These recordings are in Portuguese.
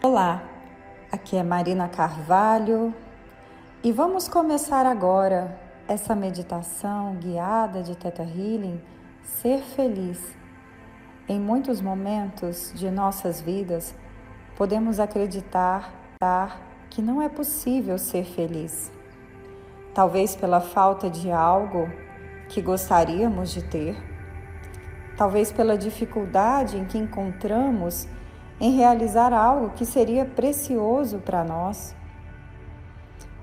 Olá, aqui é Marina Carvalho e vamos começar agora essa meditação guiada de Teta Healing, Ser Feliz. Em muitos momentos de nossas vidas, podemos acreditar que não é possível ser feliz. Talvez pela falta de algo que gostaríamos de ter, talvez pela dificuldade em que encontramos em realizar algo que seria precioso para nós.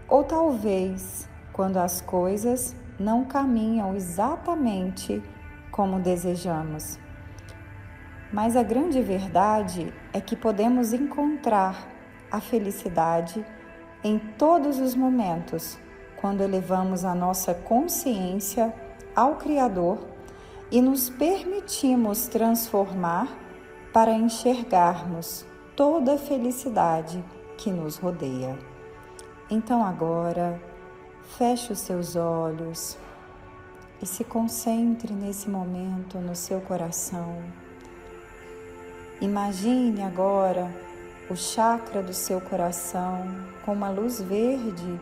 Ou talvez quando as coisas não caminham exatamente como desejamos. Mas a grande verdade é que podemos encontrar a felicidade em todos os momentos quando elevamos a nossa consciência ao Criador e nos permitimos transformar para enxergarmos toda a felicidade que nos rodeia. Então agora, feche os seus olhos e se concentre nesse momento no seu coração. Imagine agora o chakra do seu coração com uma luz verde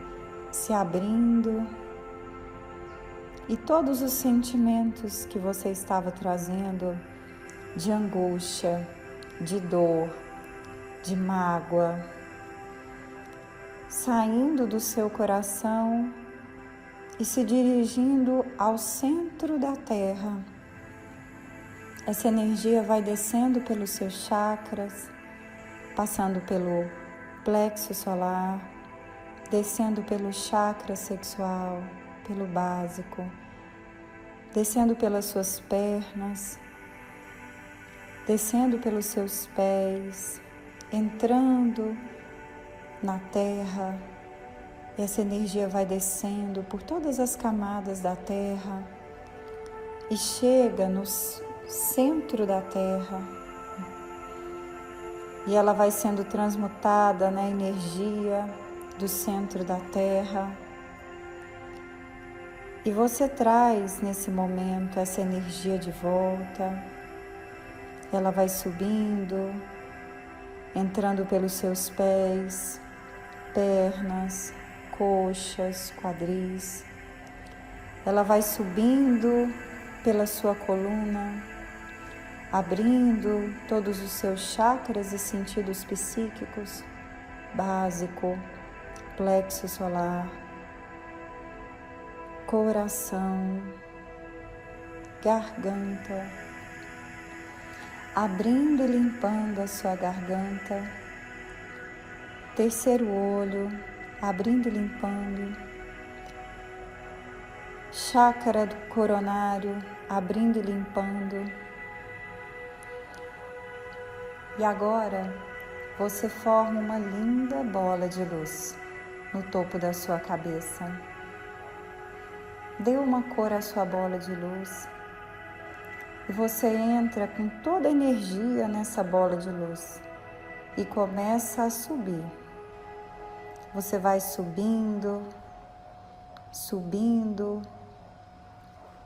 se abrindo e todos os sentimentos que você estava trazendo de angústia, de dor, de mágoa, saindo do seu coração e se dirigindo ao centro da Terra. Essa energia vai descendo pelos seus chakras, passando pelo plexo solar, descendo pelo chakra sexual, pelo básico, descendo pelas suas pernas, descendo pelos seus pés, entrando na terra. Essa energia vai descendo por todas as camadas da terra e chega no centro da terra. E ela vai sendo transmutada na energia do centro da terra. E você traz nesse momento essa energia de volta ela vai subindo, entrando pelos seus pés, pernas, coxas, quadris. Ela vai subindo pela sua coluna, abrindo todos os seus chakras e sentidos psíquicos, básico, plexo solar, coração, garganta abrindo e limpando a sua garganta, terceiro olho, abrindo e limpando, chácara do coronário, abrindo e limpando. E agora você forma uma linda bola de luz no topo da sua cabeça. Dê uma cor à sua bola de luz. E você entra com toda a energia nessa bola de luz. E começa a subir. Você vai subindo, subindo,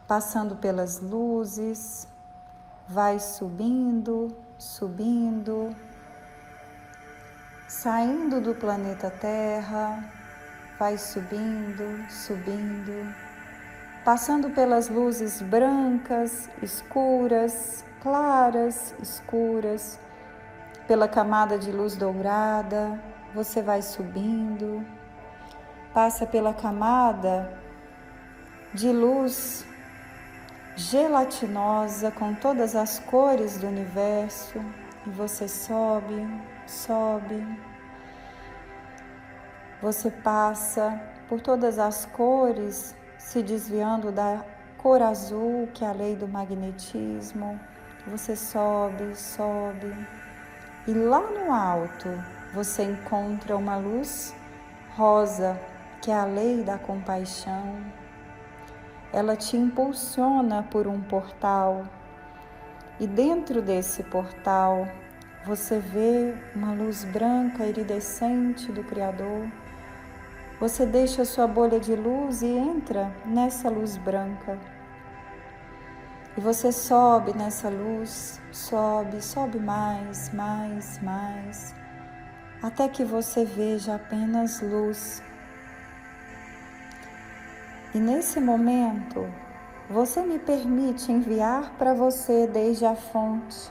passando pelas luzes, vai subindo, subindo, saindo do planeta Terra, vai subindo, subindo passando pelas luzes brancas, escuras, claras, escuras, pela camada de luz dourada, você vai subindo, passa pela camada de luz gelatinosa com todas as cores do universo e você sobe, sobe. Você passa por todas as cores se desviando da cor azul, que é a lei do magnetismo. Você sobe, sobe. E lá no alto você encontra uma luz rosa, que é a lei da compaixão. Ela te impulsiona por um portal. E dentro desse portal você vê uma luz branca iridescente do Criador você deixa sua bolha de luz e entra nessa luz branca. E você sobe nessa luz, sobe, sobe mais, mais, mais, até que você veja apenas luz. E nesse momento, você me permite enviar para você desde a fonte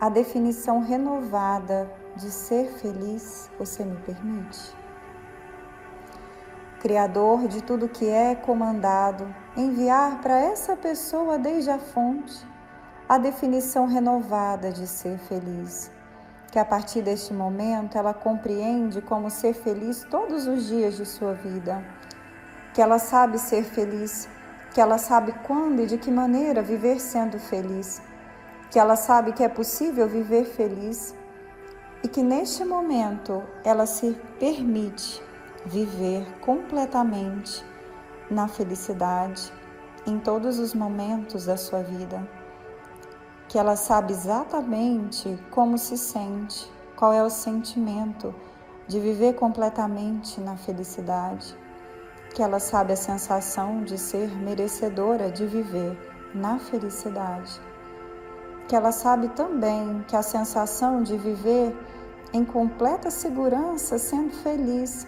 a definição renovada de ser feliz? Você me permite? Criador de tudo que é comandado, enviar para essa pessoa desde a fonte a definição renovada de ser feliz. Que a partir deste momento ela compreende como ser feliz todos os dias de sua vida. Que ela sabe ser feliz, que ela sabe quando e de que maneira viver sendo feliz. Que ela sabe que é possível viver feliz e que neste momento ela se permite viver completamente na felicidade em todos os momentos da sua vida. Que ela sabe exatamente como se sente, qual é o sentimento de viver completamente na felicidade. Que ela sabe a sensação de ser merecedora de viver na felicidade. Que ela sabe também que a sensação de viver em completa segurança, sendo feliz,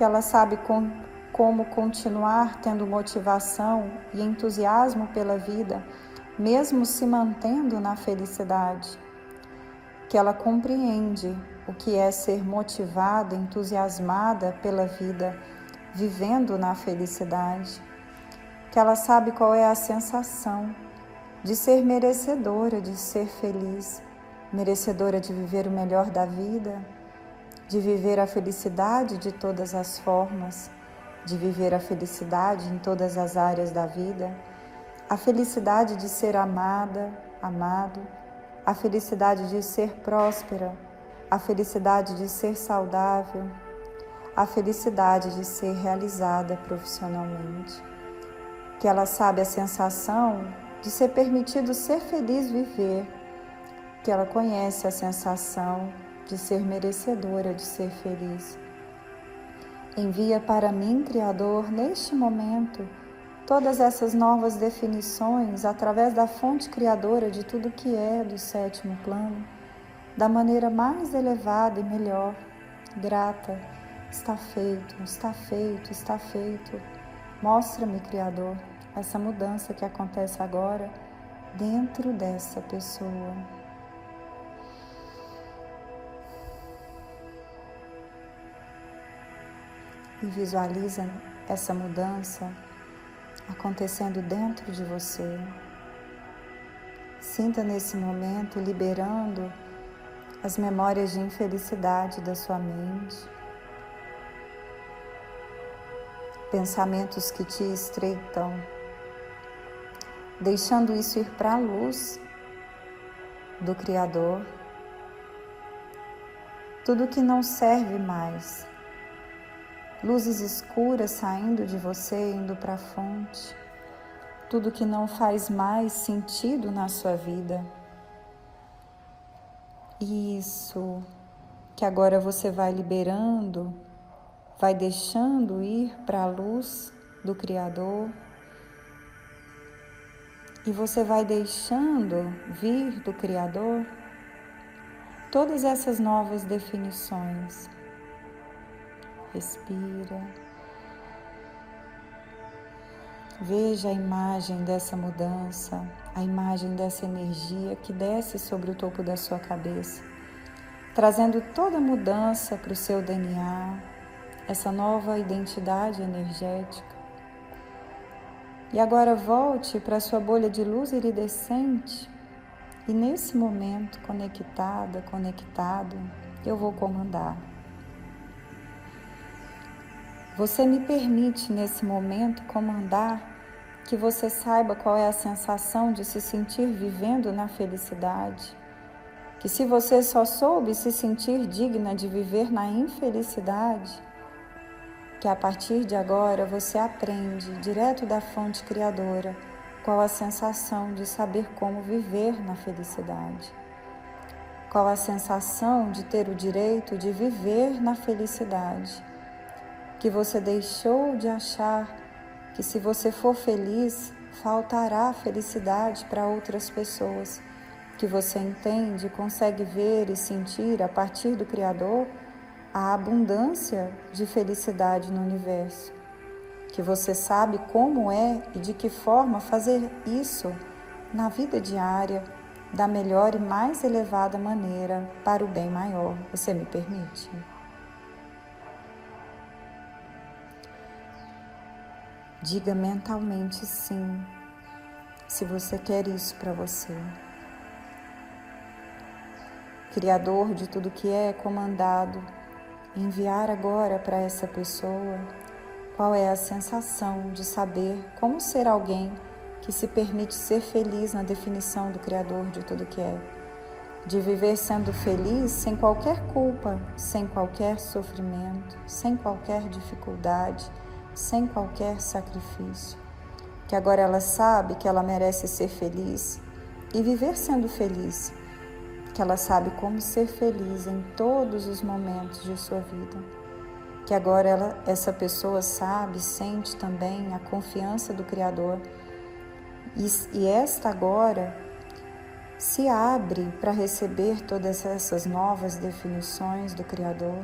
que ela sabe com, como continuar tendo motivação e entusiasmo pela vida, mesmo se mantendo na felicidade, que ela compreende o que é ser motivada, entusiasmada pela vida, vivendo na felicidade, que ela sabe qual é a sensação de ser merecedora, de ser feliz, merecedora de viver o melhor da vida de viver a felicidade de todas as formas, de viver a felicidade em todas as áreas da vida, a felicidade de ser amada, amado, a felicidade de ser próspera, a felicidade de ser saudável, a felicidade de ser realizada profissionalmente. Que ela sabe a sensação de ser permitido ser feliz viver, que ela conhece a sensação de ser merecedora de ser feliz. Envia para mim, Criador, neste momento, todas essas novas definições através da fonte criadora de tudo que é do sétimo plano, da maneira mais elevada e melhor, grata. Está feito, está feito, está feito. Mostra-me, Criador, essa mudança que acontece agora dentro dessa pessoa. E visualiza essa mudança acontecendo dentro de você. Sinta nesse momento liberando as memórias de infelicidade da sua mente, pensamentos que te estreitam, deixando isso ir para a luz do Criador. Tudo que não serve mais luzes escuras saindo de você, indo para a fonte, tudo que não faz mais sentido na sua vida. Isso que agora você vai liberando, vai deixando ir para a luz do Criador. E você vai deixando vir do Criador todas essas novas definições Respira. Veja a imagem dessa mudança, a imagem dessa energia que desce sobre o topo da sua cabeça, trazendo toda a mudança para o seu DNA, essa nova identidade energética. E agora volte para a sua bolha de luz iridescente e nesse momento, conectada, conectado, eu vou comandar. Você me permite nesse momento comandar que você saiba qual é a sensação de se sentir vivendo na felicidade. Que se você só soube se sentir digna de viver na infelicidade, que a partir de agora você aprende direto da fonte criadora qual a sensação de saber como viver na felicidade. Qual a sensação de ter o direito de viver na felicidade que você deixou de achar que se você for feliz, faltará felicidade para outras pessoas que você entende, consegue ver e sentir a partir do Criador a abundância de felicidade no universo, que você sabe como é e de que forma fazer isso na vida diária da melhor e mais elevada maneira para o bem maior. Você me permite? Diga mentalmente sim, se você quer isso para você. Criador de tudo que é comandado, enviar agora para essa pessoa qual é a sensação de saber como ser alguém que se permite ser feliz na definição do Criador de tudo que é. De viver sendo feliz sem qualquer culpa, sem qualquer sofrimento, sem qualquer dificuldade, sem qualquer sacrifício. Que agora ela sabe que ela merece ser feliz e viver sendo feliz. Que ela sabe como ser feliz em todos os momentos de sua vida. Que agora ela, essa pessoa sabe, sente também a confiança do Criador e, e esta agora se abre para receber todas essas novas definições do Criador,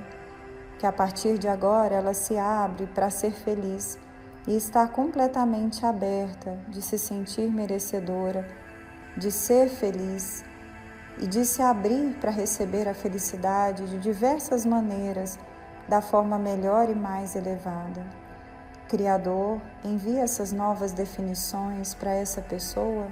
que a partir de agora ela se abre para ser feliz e está completamente aberta de se sentir merecedora, de ser feliz e de se abrir para receber a felicidade de diversas maneiras, da forma melhor e mais elevada. Criador, envia essas novas definições para essa pessoa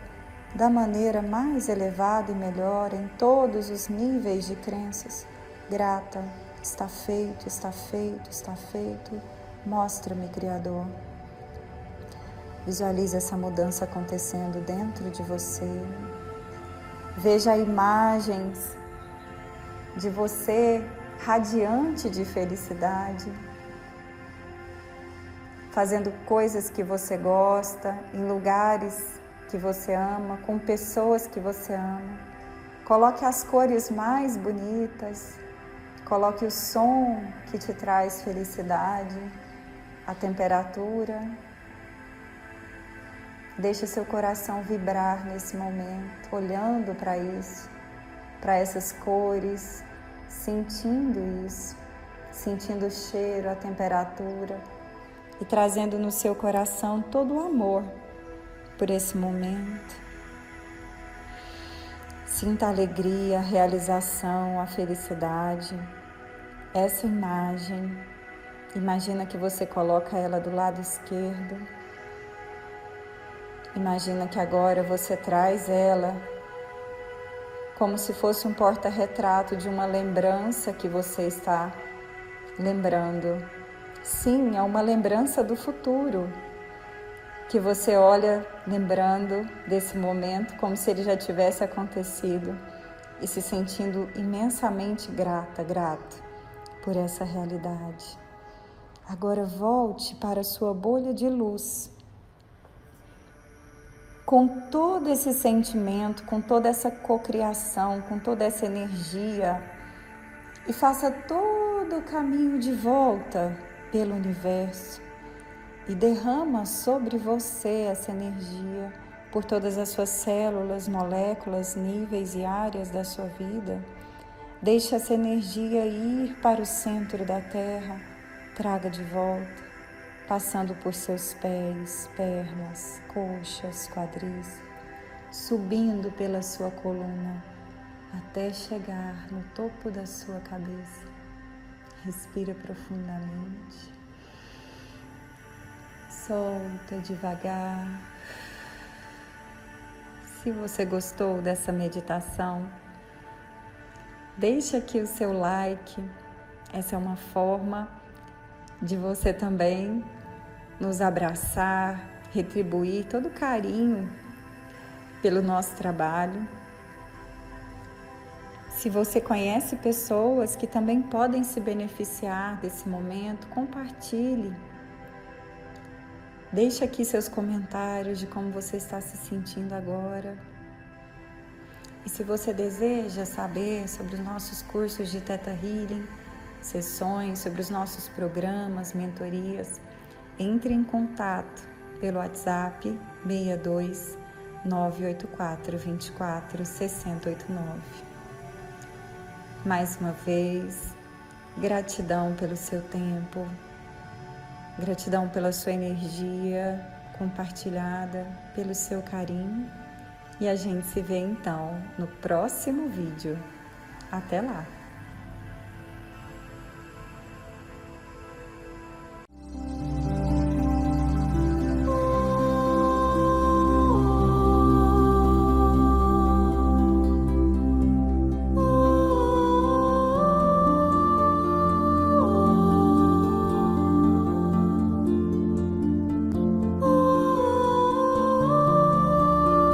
da maneira mais elevada e melhor em todos os níveis de crenças. Grata, está feito, está feito, está feito. Mostra-me, Criador. Visualize essa mudança acontecendo dentro de você. Veja imagens de você radiante de felicidade fazendo coisas que você gosta, em lugares que você ama, com pessoas que você ama. Coloque as cores mais bonitas, coloque o som que te traz felicidade, a temperatura. Deixe seu coração vibrar nesse momento, olhando para isso, para essas cores, sentindo isso, sentindo o cheiro, a temperatura e trazendo no seu coração todo o amor por esse momento. Sinta a alegria, a realização, a felicidade. Essa imagem, imagina que você coloca ela do lado esquerdo. Imagina que agora você traz ela como se fosse um porta-retrato de uma lembrança que você está lembrando Sim, é uma lembrança do futuro que você olha lembrando desse momento como se ele já tivesse acontecido e se sentindo imensamente grata, grato por essa realidade. Agora volte para a sua bolha de luz. Com todo esse sentimento, com toda essa cocriação, com toda essa energia, e faça todo o caminho de volta pelo universo e derrama sobre você essa energia por todas as suas células, moléculas, níveis e áreas da sua vida. Deixe essa energia ir para o centro da Terra, traga de volta, passando por seus pés, pernas, coxas, quadris, subindo pela sua coluna até chegar no topo da sua cabeça. Respira profundamente. Solta devagar. Se você gostou dessa meditação, deixe aqui o seu like. Essa é uma forma de você também nos abraçar, retribuir todo o carinho pelo nosso trabalho. Se você conhece pessoas que também podem se beneficiar desse momento, compartilhe. Deixe aqui seus comentários de como você está se sentindo agora. E se você deseja saber sobre os nossos cursos de Teta Healing, sessões, sobre os nossos programas, mentorias, entre em contato pelo WhatsApp 62 984 24 6089. Mais uma vez, gratidão pelo seu tempo, gratidão pela sua energia compartilhada, pelo seu carinho e a gente se vê então no próximo vídeo. Até lá!